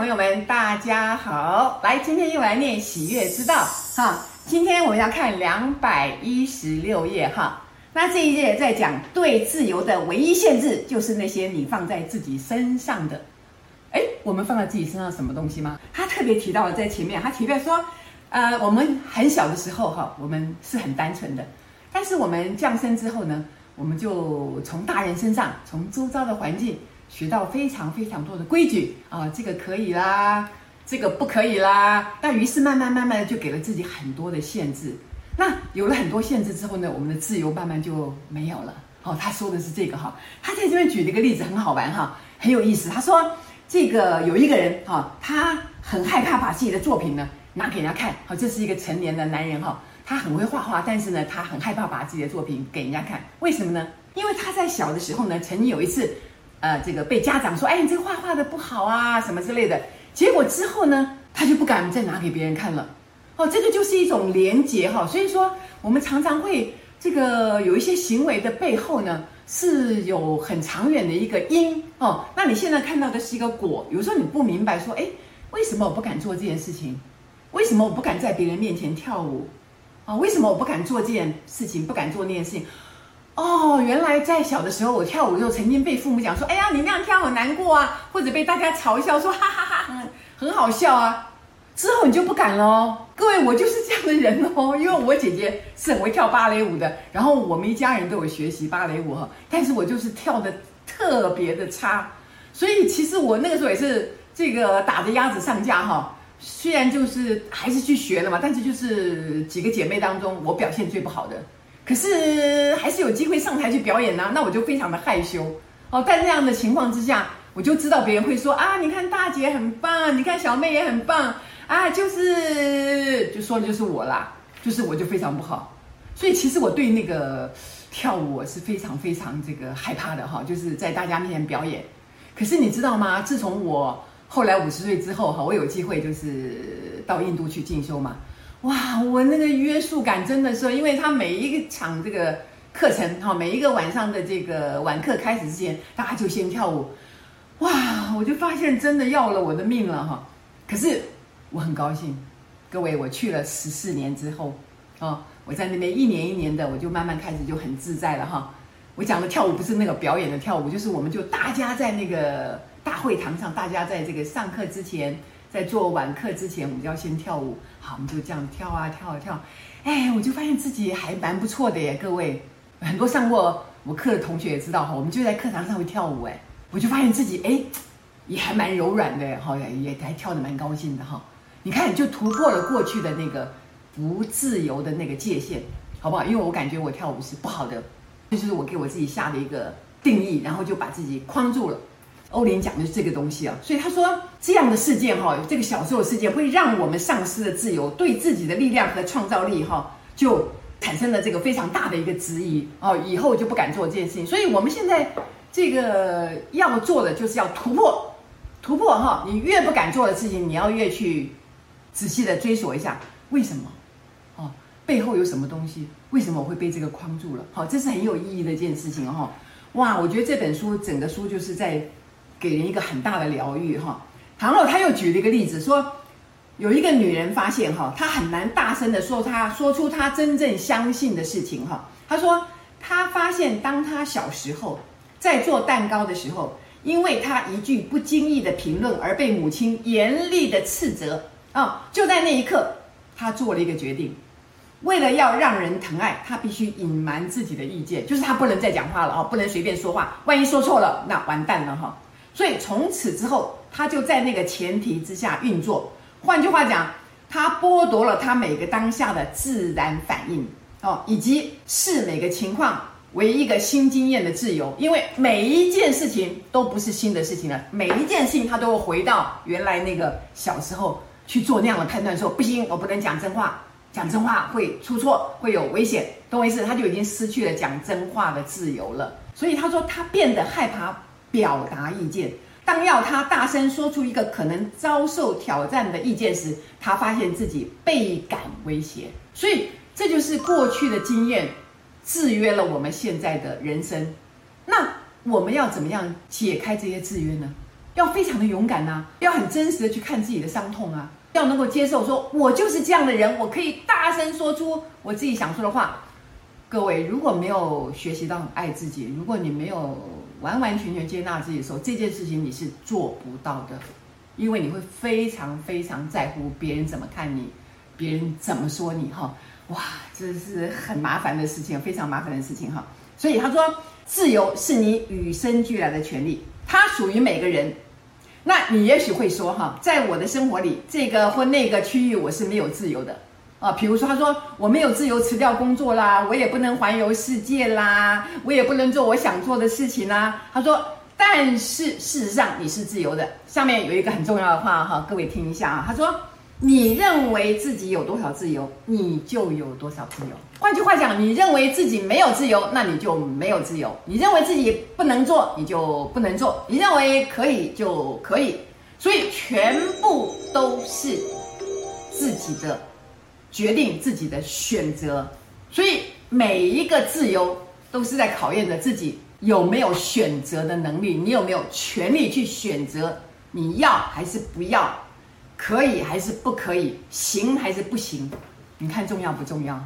朋友们，大家好！来，今天又来念喜悦之道哈。今天我们要看两百一十六页哈。那这一页在讲对自由的唯一限制，就是那些你放在自己身上的。哎，我们放在自己身上什么东西吗？他特别提到了在前面，他提到说，呃，我们很小的时候哈，我们是很单纯的，但是我们降生之后呢，我们就从大人身上，从周遭的环境。学到非常非常多的规矩啊，这个可以啦，这个不可以啦。那于是慢慢慢慢的就给了自己很多的限制。那有了很多限制之后呢，我们的自由慢慢就没有了。哦，他说的是这个哈，他在这边举了一个例子，很好玩哈，很有意思。他说这个有一个人哈，他很害怕把自己的作品呢拿给人家看。好，这是一个成年的男人哈，他很会画画，但是呢，他很害怕把自己的作品给人家看。为什么呢？因为他在小的时候呢，曾经有一次。呃，这个被家长说，哎，你这个画画的不好啊，什么之类的。结果之后呢，他就不敢再拿给别人看了。哦，这个就是一种连结哈。所以说，我们常常会这个有一些行为的背后呢，是有很长远的一个因哦。那你现在看到的是一个果，有时候你不明白说，哎，为什么我不敢做这件事情？为什么我不敢在别人面前跳舞？啊，为什么我不敢做这件事情？不敢做那件事情？哦，原来在小的时候，我跳舞的时候，曾经被父母讲说：“哎呀，你那样跳很难过啊！”或者被大家嘲笑说：“哈哈哈，很很好笑啊！”之后你就不敢了哦。各位，我就是这样的人哦，因为我姐姐是很会跳芭蕾舞的，然后我们一家人都有学习芭蕾舞哈，但是我就是跳的特别的差，所以其实我那个时候也是这个打着鸭子上架哈。虽然就是还是去学了嘛，但是就是几个姐妹当中，我表现最不好的。可是还是有机会上台去表演呢，那我就非常的害羞哦。在那样的情况之下，我就知道别人会说啊，你看大姐很棒，你看小妹也很棒啊，就是就说的就是我啦，就是我就非常不好。所以其实我对那个跳舞我是非常非常这个害怕的哈，就是在大家面前表演。可是你知道吗？自从我后来五十岁之后哈，我有机会就是到印度去进修嘛。哇，我那个约束感真的是，因为他每一个场这个课程哈，每一个晚上的这个晚课开始之前，大家就先跳舞。哇，我就发现真的要了我的命了哈。可是我很高兴，各位，我去了十四年之后，啊，我在那边一年一年的，我就慢慢开始就很自在了哈。我讲的跳舞不是那个表演的跳舞，就是我们就大家在那个大会堂上，大家在这个上课之前。在做晚课之前，我们就要先跳舞。好，我们就这样跳啊跳啊跳。哎，我就发现自己还蛮不错的耶，各位。很多上过我课的同学也知道哈，我们就在课堂上会跳舞哎，我就发现自己哎，也还蛮柔软的，好，也还跳得蛮高兴的哈。你看，就突破了过去的那个不自由的那个界限，好不好？因为我感觉我跳舞是不好的，这就是我给我自己下的一个定义，然后就把自己框住了。欧林讲的是这个东西啊，所以他说这样的事件哈，这个小时候的事件会让我们丧失了自由，对自己的力量和创造力哈，就产生了这个非常大的一个质疑哦，以后就不敢做这件事情。所以我们现在这个要做的就是要突破，突破哈，你越不敢做的事情，你要越去仔细的追索一下为什么，哦，背后有什么东西？为什么我会被这个框住了？好，这是很有意义的一件事情哈。哇，我觉得这本书整个书就是在。给人一个很大的疗愈哈。然后他又举了一个例子，说有一个女人发现哈，她很难大声的说她说出她真正相信的事情哈。她说她发现，当她小时候在做蛋糕的时候，因为她一句不经意的评论而被母亲严厉的斥责啊，就在那一刻，她做了一个决定，为了要让人疼爱，她必须隐瞒自己的意见，就是她不能再讲话了啊，不能随便说话，万一说错了，那完蛋了哈。所以从此之后，他就在那个前提之下运作。换句话讲，他剥夺了他每个当下的自然反应哦，以及视每个情况为一个新经验的自由。因为每一件事情都不是新的事情了，每一件事情他都会回到原来那个小时候去做那样的判断说，不行，我不能讲真话，讲真话会出错，会有危险。懂我意思？他就已经失去了讲真话的自由了。所以他说他变得害怕。表达意见，当要他大声说出一个可能遭受挑战的意见时，他发现自己倍感威胁。所以这就是过去的经验制约了我们现在的人生。那我们要怎么样解开这些制约呢？要非常的勇敢、啊，要很真实的去看自己的伤痛啊，要能够接受说，我就是这样的人，我可以大声说出我自己想说的话。各位，如果没有学习到爱自己，如果你没有完完全全接纳自己的时候，这件事情你是做不到的，因为你会非常非常在乎别人怎么看你，别人怎么说你哈，哇，这是很麻烦的事情，非常麻烦的事情哈。所以他说，自由是你与生俱来的权利，它属于每个人。那你也许会说哈，在我的生活里，这个或那个区域我是没有自由的。啊，比如说，他说我没有自由辞掉工作啦，我也不能环游世界啦，我也不能做我想做的事情啦。他说，但是事实上你是自由的。下面有一个很重要的话哈，各位听一下啊。他说，你认为自己有多少自由，你就有多少自由。换句话讲，你认为自己没有自由，那你就没有自由；你认为自己不能做，你就不能做；你认为可以就可以。所以全部都是自己的。决定自己的选择，所以每一个自由都是在考验着自己有没有选择的能力，你有没有权利去选择你要还是不要，可以还是不可以，行还是不行？你看重要不重要？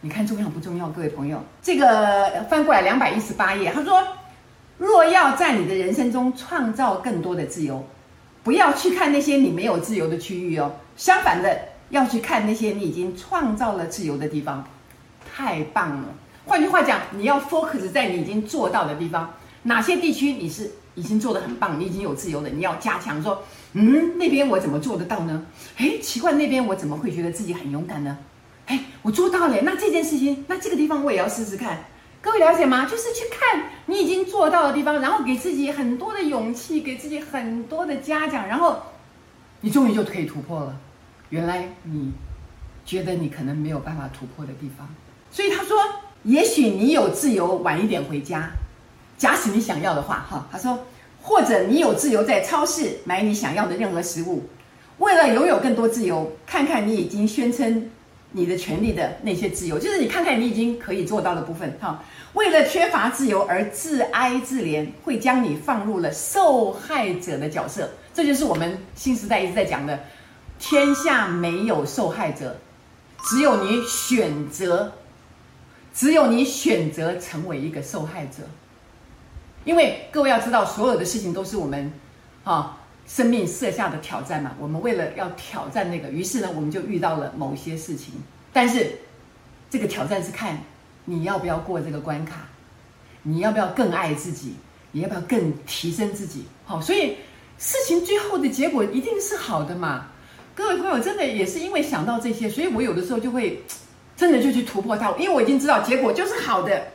你看重要不重要？各位朋友，这个翻过来两百一十八页，他说：若要在你的人生中创造更多的自由，不要去看那些你没有自由的区域哦，相反的。要去看那些你已经创造了自由的地方，太棒了。换句话讲，你要 focus 在你已经做到的地方，哪些地区你是已经做得很棒，你已经有自由了，你要加强说，嗯，那边我怎么做得到呢？哎，奇怪，那边我怎么会觉得自己很勇敢呢？哎，我做到了，那这件事情，那这个地方我也要试试看。各位了解吗？就是去看你已经做到的地方，然后给自己很多的勇气，给自己很多的嘉奖，然后你终于就可以突破了。原来你觉得你可能没有办法突破的地方，所以他说，也许你有自由晚一点回家，假使你想要的话，哈，他说，或者你有自由在超市买你想要的任何食物。为了拥有更多自由，看看你已经宣称你的权利的那些自由，就是你看看你已经可以做到的部分，哈。为了缺乏自由而自哀自怜，会将你放入了受害者的角色。这就是我们新时代一直在讲的。天下没有受害者，只有你选择，只有你选择成为一个受害者。因为各位要知道，所有的事情都是我们啊生命设下的挑战嘛。我们为了要挑战那个，于是呢，我们就遇到了某些事情。但是这个挑战是看你要不要过这个关卡，你要不要更爱自己，你要不要更提升自己。好，所以事情最后的结果一定是好的嘛。各位朋友，真的也是因为想到这些，所以我有的时候就会 真的就去突破它，因为我已经知道结果就是好的。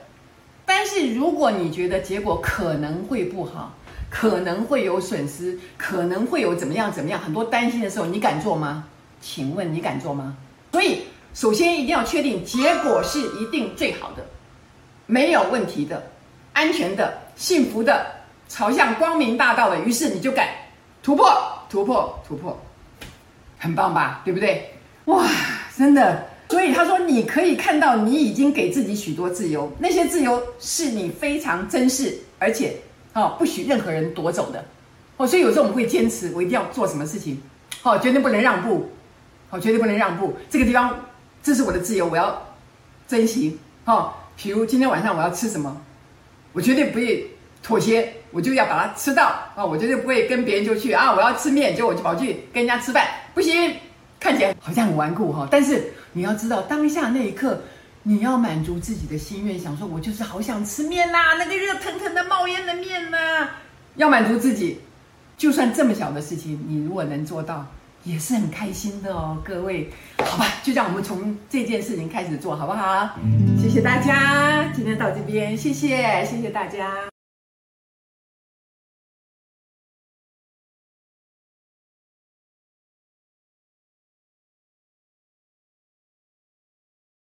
但是如果你觉得结果可能会不好，可能会有损失，可能会有怎么样怎么样，很多担心的时候，你敢做吗？请问你敢做吗？所以首先一定要确定结果是一定最好的，没有问题的，安全的，幸福的，朝向光明大道的，于是你就敢突破，突破，突破。很棒吧，对不对？哇，真的。所以他说，你可以看到，你已经给自己许多自由，那些自由是你非常珍视，而且哦，不许任何人夺走的。哦，所以有时候我们会坚持，我一定要做什么事情，哦，绝对不能让步，哦，绝对不能让步。这个地方，这是我的自由，我要珍惜。哦，比如今天晚上我要吃什么，我绝对不会妥协。我就要把它吃到啊！我绝对不会跟别人就去啊！我要吃面，结果我就跑去跟人家吃饭，不行！看起来 好像很顽固哈，但是你要知道，当下那一刻，你要满足自己的心愿，想说我就是好想吃面呐，那个热腾腾的冒烟的面呐，要满足自己，就算这么小的事情，你如果能做到，也是很开心的哦，各位，好吧，就让我们从这件事情开始做好不好？谢谢大家，今天到这边，谢谢，谢谢大家。